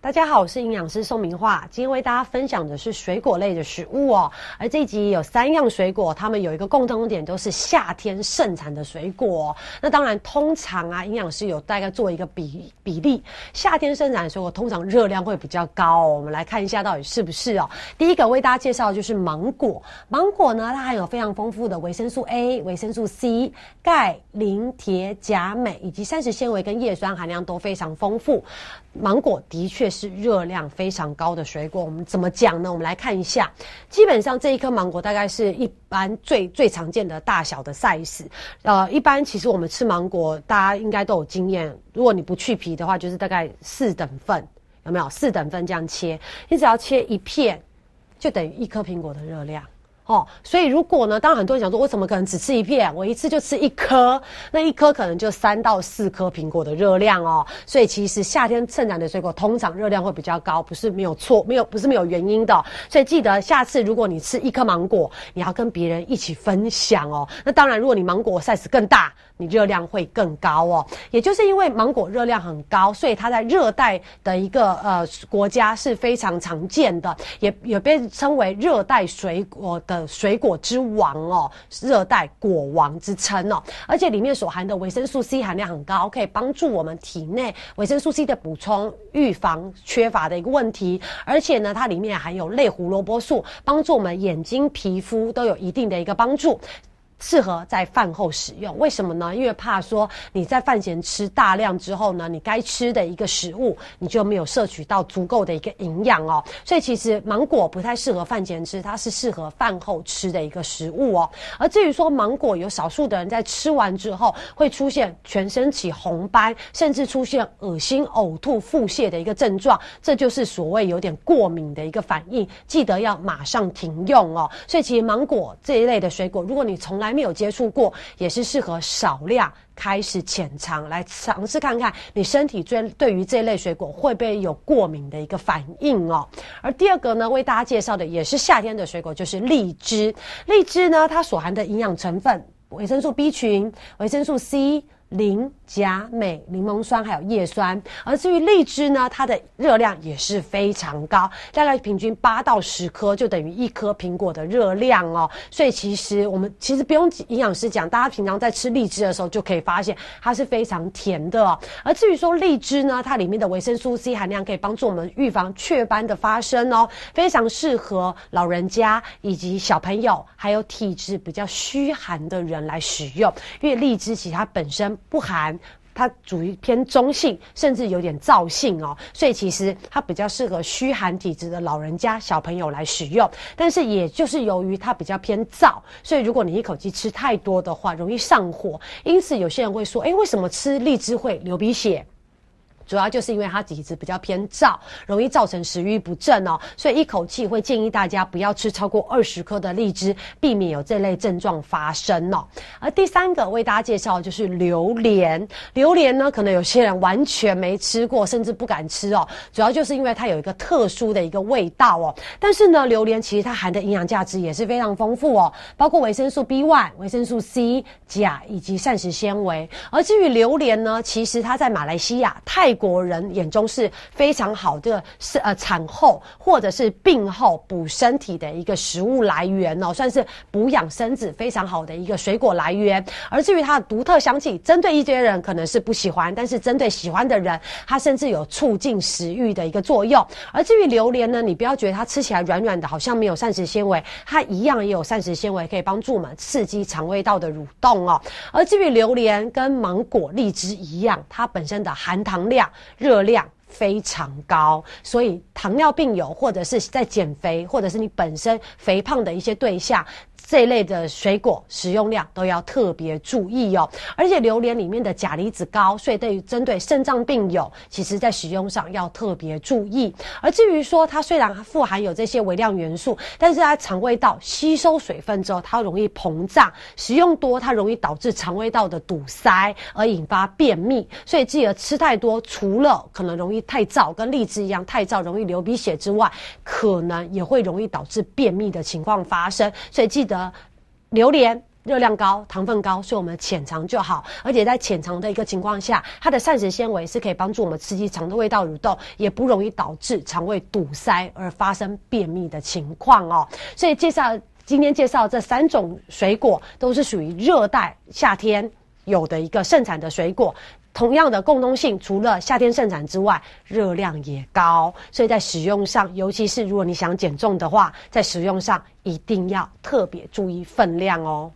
大家好，我是营养师宋明化，今天为大家分享的是水果类的食物哦。而这一集有三样水果，它们有一个共同点，都是夏天盛产的水果。那当然，通常啊，营养师有大概做一个比比例，夏天盛产的水果通常热量会比较高。我们来看一下到底是不是哦。第一个为大家介绍的就是芒果，芒果呢，它含有非常丰富的维生素 A、维生素 C、钙、磷、铁、钾、镁以及膳食纤维跟叶酸含量都非常丰富。芒果的确是热量非常高的水果。我们怎么讲呢？我们来看一下，基本上这一颗芒果大概是一般最最常见的大小的 size。呃，一般其实我们吃芒果，大家应该都有经验。如果你不去皮的话，就是大概四等份，有没有？四等份这样切，你只要切一片，就等于一颗苹果的热量。哦，所以如果呢，当很多人想说，我怎么可能只吃一片？我一次就吃一颗，那一颗可能就三到四颗苹果的热量哦。所以其实夏天盛产的水果通常热量会比较高，不是没有错，没有不是没有原因的。所以记得下次如果你吃一颗芒果，你要跟别人一起分享哦。那当然，如果你芒果 size 更大，你热量会更高哦。也就是因为芒果热量很高，所以它在热带的一个呃国家是非常常见的，也也被称为热带水果的。水果之王哦，热带果王之称哦，而且里面所含的维生素 C 含量很高，可以帮助我们体内维生素 C 的补充，预防缺乏的一个问题。而且呢，它里面含有类胡萝卜素，帮助我们眼睛、皮肤都有一定的一个帮助。适合在饭后使用，为什么呢？因为怕说你在饭前吃大量之后呢，你该吃的一个食物你就没有摄取到足够的一个营养哦。所以其实芒果不太适合饭前吃，它是适合饭后吃的一个食物哦。而至于说芒果，有少数的人在吃完之后会出现全身起红斑，甚至出现恶心、呕吐、腹泻的一个症状，这就是所谓有点过敏的一个反应，记得要马上停用哦。所以其实芒果这一类的水果，如果你从来还没有接触过，也是适合少量开始浅尝来尝试看看，你身体最对于这类水果会不会有过敏的一个反应哦。而第二个呢，为大家介绍的也是夏天的水果，就是荔枝。荔枝呢，它所含的营养成分，维生素 B 群、维生素 C。磷、钾、镁、柠檬酸还有叶酸，而至于荔枝呢，它的热量也是非常高，大概平均八到十颗就等于一颗苹果的热量哦。所以其实我们其实不用营养师讲，大家平常在吃荔枝的时候就可以发现它是非常甜的。而至于说荔枝呢，它里面的维生素 C 含量可以帮助我们预防雀斑的发生哦，非常适合老人家以及小朋友，还有体质比较虚寒的人来使用，因为荔枝其实它本身。不寒，它属于偏中性，甚至有点燥性哦，所以其实它比较适合虚寒体质的老人家、小朋友来使用。但是也就是由于它比较偏燥，所以如果你一口气吃太多的话，容易上火。因此有些人会说，哎，为什么吃荔枝会流鼻血？主要就是因为它体质比较偏燥，容易造成食欲不振哦，所以一口气会建议大家不要吃超过二十颗的荔枝，避免有这类症状发生哦。而第三个为大家介绍就是榴莲，榴莲呢，可能有些人完全没吃过，甚至不敢吃哦。主要就是因为它有一个特殊的一个味道哦。但是呢，榴莲其实它含的营养价值也是非常丰富哦，包括维生素 B one、维生素 C、钾以及膳食纤维。而至于榴莲呢，其实它在马来西亚泰。国人眼中是非常好的，是呃产后或者是病后补身体的一个食物来源哦，算是补养身子非常好的一个水果来源。而至于它的独特香气，针对一些人可能是不喜欢，但是针对喜欢的人，它甚至有促进食欲的一个作用。而至于榴莲呢，你不要觉得它吃起来软软的，好像没有膳食纤维，它一样也有膳食纤维，可以帮助我们刺激肠胃道的蠕动哦。而至于榴莲跟芒果、荔枝一样，它本身的含糖量。热量非常高，所以糖尿病友或者是在减肥，或者是你本身肥胖的一些对象。这一类的水果食用量都要特别注意哦，而且榴莲里面的钾离子高，所以对于针对肾脏病友，其实在使用上要特别注意。而至于说它虽然富含有这些微量元素，但是它肠胃道吸收水分之后，它容易膨胀，食用多它容易导致肠胃道的堵塞，而引发便秘。所以记得吃太多，除了可能容易太燥，跟荔枝一样太燥容易流鼻血之外，可能也会容易导致便秘的情况发生。所以记得。榴莲、热量高、糖分高，所以我们浅尝就好。而且在浅尝的一个情况下，它的膳食纤维是可以帮助我们刺激肠的胃道蠕动，也不容易导致肠胃堵塞而发生便秘的情况哦。所以介绍今天介绍这三种水果，都是属于热带夏天有的一个盛产的水果。同样的共通性，除了夏天盛产之外，热量也高，所以在使用上，尤其是如果你想减重的话，在使用上一定要特别注意分量哦。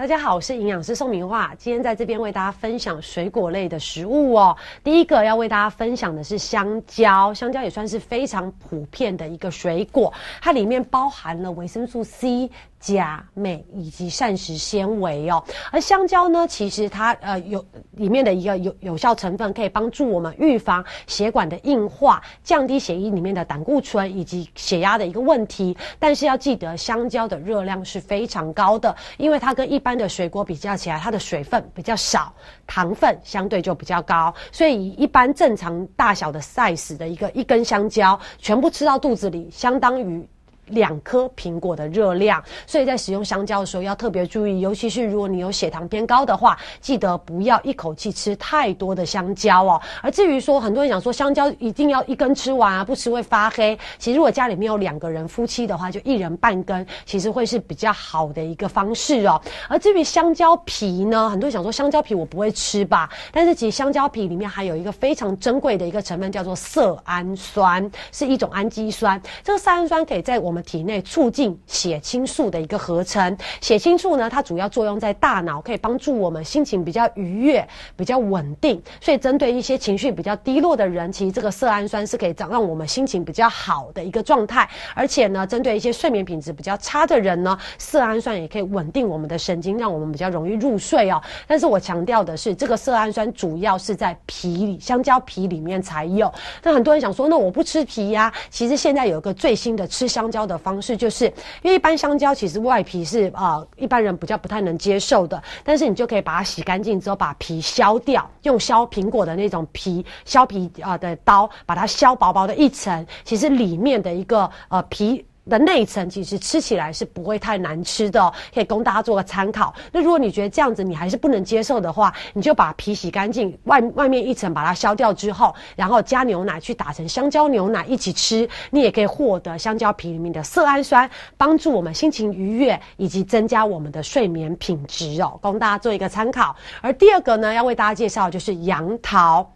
大家好，我是营养师宋明化，今天在这边为大家分享水果类的食物哦。第一个要为大家分享的是香蕉，香蕉也算是非常普遍的一个水果，它里面包含了维生素 C。钾、镁以及膳食纤维哦，而香蕉呢，其实它呃有里面的一个有有效成分，可以帮助我们预防血管的硬化，降低血液里面的胆固醇以及血压的一个问题。但是要记得，香蕉的热量是非常高的，因为它跟一般般的水果比较起来，它的水分比较少，糖分相对就比较高。所以一般正常大小的 size 的一个一根香蕉，全部吃到肚子里，相当于。两颗苹果的热量，所以在使用香蕉的时候要特别注意，尤其是如果你有血糖偏高的话，记得不要一口气吃太多的香蕉哦。而至于说很多人想说香蕉一定要一根吃完啊，不吃会发黑。其实如果家里面有两个人夫妻的话，就一人半根，其实会是比较好的一个方式哦。而至于香蕉皮呢，很多人想说香蕉皮我不会吃吧，但是其实香蕉皮里面还有一个非常珍贵的一个成分，叫做色氨酸，是一种氨基酸。这个色氨酸可以在我们体内促进血清素的一个合成，血清素呢，它主要作用在大脑，可以帮助我们心情比较愉悦、比较稳定。所以，针对一些情绪比较低落的人，其实这个色氨酸是可以让让我们心情比较好的一个状态。而且呢，针对一些睡眠品质比较差的人呢，色氨酸也可以稳定我们的神经，让我们比较容易入睡哦。但是我强调的是，这个色氨酸主要是在皮里，香蕉皮里面才有。那很多人想说，那我不吃皮呀？其实现在有一个最新的吃香蕉。的方式就是，因为一般香蕉其实外皮是啊，一般人比较不太能接受的。但是你就可以把它洗干净之后，把皮削掉，用削苹果的那种皮削皮啊的刀，把它削薄薄的一层。其实里面的一个呃皮。的内层其实吃起来是不会太难吃的，可以供大家做个参考。那如果你觉得这样子你还是不能接受的话，你就把皮洗干净，外外面一层把它削掉之后，然后加牛奶去打成香蕉牛奶一起吃，你也可以获得香蕉皮里面的色氨酸，帮助我们心情愉悦以及增加我们的睡眠品质哦，供大家做一个参考。而第二个呢，要为大家介绍就是杨桃。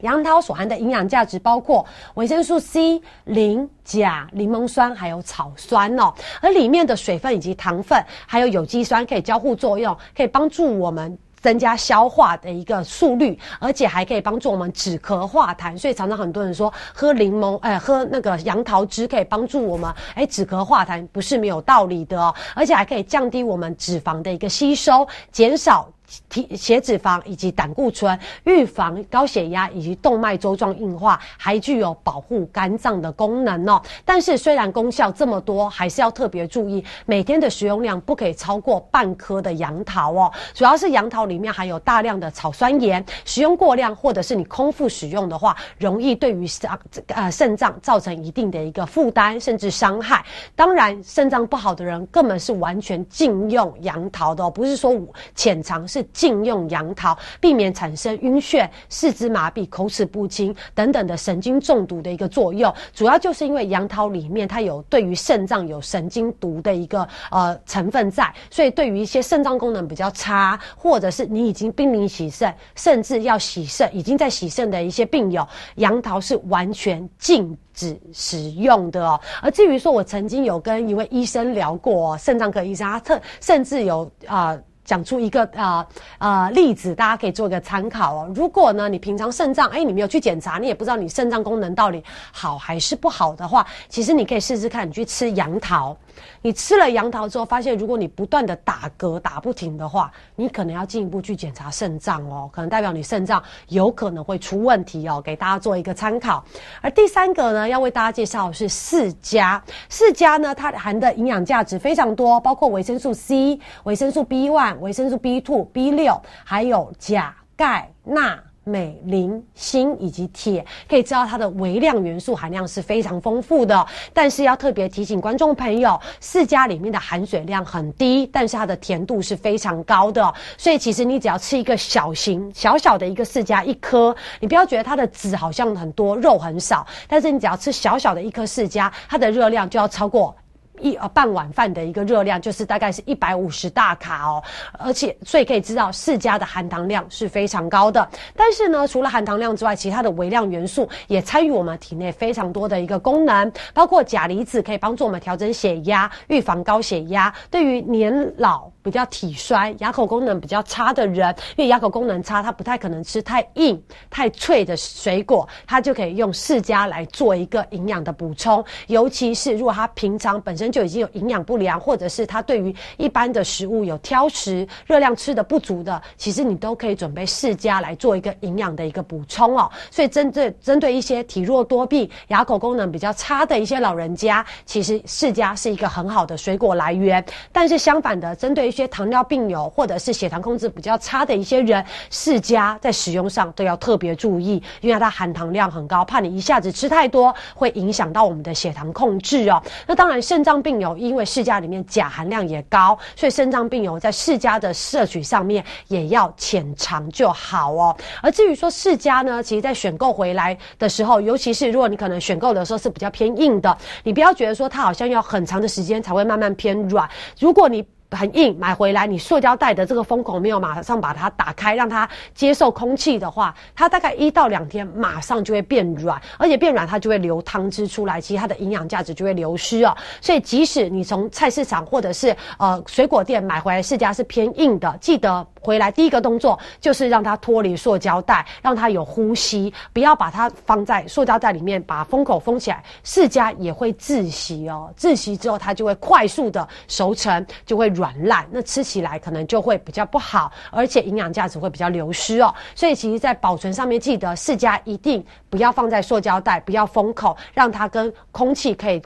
杨桃所含的营养价值包括维生素 C、磷、钾、柠檬酸，还有草酸哦。而里面的水分以及糖分，还有有机酸，可以交互作用，可以帮助我们增加消化的一个速率，而且还可以帮助我们止咳化痰。所以常常很多人说喝柠檬，哎，喝那个杨桃汁可以帮助我们，哎，止咳化痰不是没有道理的哦。而且还可以降低我们脂肪的一个吸收，减少。体血脂肪以及胆固醇，预防高血压以及动脉粥状硬化，还具有保护肝脏的功能哦。但是虽然功效这么多，还是要特别注意，每天的食用量不可以超过半颗的杨桃哦。主要是杨桃里面含有大量的草酸盐，使用过量或者是你空腹使用的话，容易对于肾呃肾脏造成一定的一个负担甚至伤害。当然，肾脏不好的人根本是完全禁用杨桃的哦，不是说浅尝是。禁用杨桃，避免产生晕眩、四肢麻痹、口齿不清等等的神经中毒的一个作用。主要就是因为杨桃里面它有对于肾脏有神经毒的一个呃成分在，所以对于一些肾脏功能比较差，或者是你已经濒临洗肾，甚至要洗肾已经在洗肾的一些病友，杨桃是完全禁止使用的哦。而至于说我曾经有跟一位医生聊过，肾脏科医生，他特甚至有啊。讲出一个啊啊例子，大家可以做一个参考哦。如果呢，你平常肾脏哎，你没有去检查，你也不知道你肾脏功能到底好还是不好的话，其实你可以试试看，你去吃杨桃。你吃了杨桃之后，发现如果你不断的打嗝打不停的话，你可能要进一步去检查肾脏哦，可能代表你肾脏有可能会出问题哦，给大家做一个参考。而第三个呢，要为大家介绍是四加四加呢，它含的营养价值非常多，包括维生素 C、维生素 B one、维生素 B two、B 六，还有钾、钙、钠。镁、磷、锌以及铁，可以知道它的微量元素含量是非常丰富的。但是要特别提醒观众朋友，释迦里面的含水量很低，但是它的甜度是非常高的。所以其实你只要吃一个小型、小小的一个释迦一颗，你不要觉得它的籽好像很多，肉很少，但是你只要吃小小的一颗释迦，它的热量就要超过。一呃半碗饭的一个热量就是大概是一百五十大卡哦，而且所以可以知道释迦的含糖量是非常高的。但是呢，除了含糖量之外，其他的微量元素也参与我们体内非常多的一个功能，包括钾离子可以帮助我们调整血压，预防高血压。对于年老比较体衰、牙口功能比较差的人，因为牙口功能差，他不太可能吃太硬、太脆的水果，他就可以用释迦来做一个营养的补充。尤其是如果他平常本身就已经有营养不良，或者是他对于一般的食物有挑食、热量吃的不足的，其实你都可以准备释迦来做一个营养的一个补充哦。所以针对针对一些体弱多病、牙口功能比较差的一些老人家，其实释迦是一个很好的水果来源。但是相反的，针对一些糖尿病友或者是血糖控制比较差的一些人，世家在使用上都要特别注意，因为它含糖量很高，怕你一下子吃太多，会影响到我们的血糖控制哦。那当然，肾脏病友因为世家里面钾含量也高，所以肾脏病友在世家的摄取上面也要浅尝就好哦。而至于说世家呢，其实在选购回来的时候，尤其是如果你可能选购的时候是比较偏硬的，你不要觉得说它好像要很长的时间才会慢慢偏软。如果你很硬，买回来你塑胶袋的这个封口没有马上把它打开，让它接受空气的话，它大概一到两天马上就会变软，而且变软它就会流汤汁出来，其实它的营养价值就会流失哦。所以即使你从菜市场或者是呃水果店买回来释迦是偏硬的，记得回来第一个动作就是让它脱离塑胶袋，让它有呼吸，不要把它放在塑胶袋里面，把封口封起来，释迦也会窒息哦。窒息之后它就会快速的熟成，就会。软烂，那吃起来可能就会比较不好，而且营养价值会比较流失哦。所以其实，在保存上面，记得释迦一定不要放在塑胶袋，不要封口，让它跟空气可以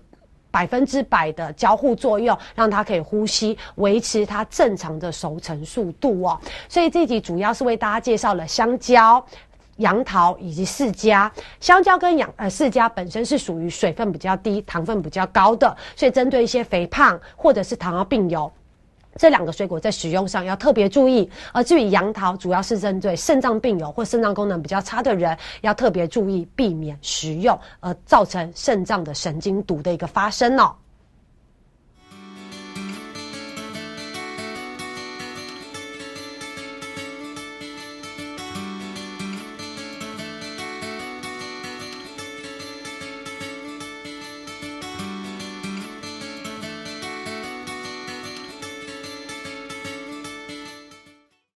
百分之百的交互作用，让它可以呼吸，维持它正常的熟成速度哦。所以这集主要是为大家介绍了香蕉。杨桃以及释迦，香蕉跟杨呃释迦本身是属于水分比较低、糖分比较高的，所以针对一些肥胖或者是糖尿病友。这两个水果在使用上要特别注意，而至于杨桃，主要是针对肾脏病友或肾脏功能比较差的人，要特别注意避免食用，而造成肾脏的神经毒的一个发生哦。